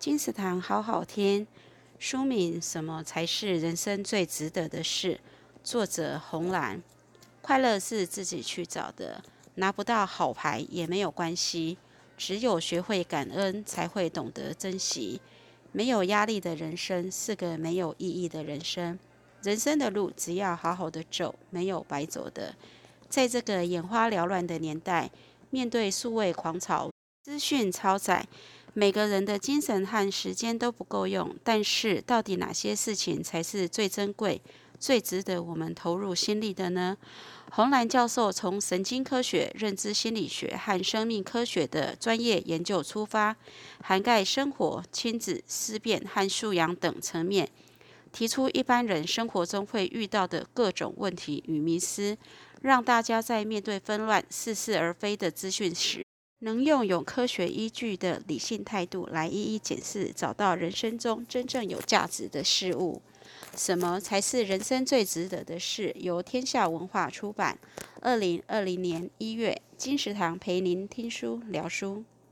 金石堂好好听。书名：什么才是人生最值得的事？作者：红兰。快乐是自己去找的，拿不到好牌也没有关系。只有学会感恩，才会懂得珍惜。没有压力的人生是个没有意义的人生。人生的路只要好好的走，没有白走的。在这个眼花缭乱的年代，面对数位狂潮、资讯超载，每个人的精神和时间都不够用。但是，到底哪些事情才是最珍贵、最值得我们投入心力的呢？洪兰教授从神经科学、认知心理学和生命科学的专业研究出发，涵盖生活、亲子、思辨和素养等层面，提出一般人生活中会遇到的各种问题与迷思，让大家在面对纷乱、似是而非的资讯时，能用有科学依据的理性态度来一一检视，找到人生中真正有价值的事物。什么才是人生最值得的事？由天下文化出版，二零二零年一月，金石堂陪您听书聊书。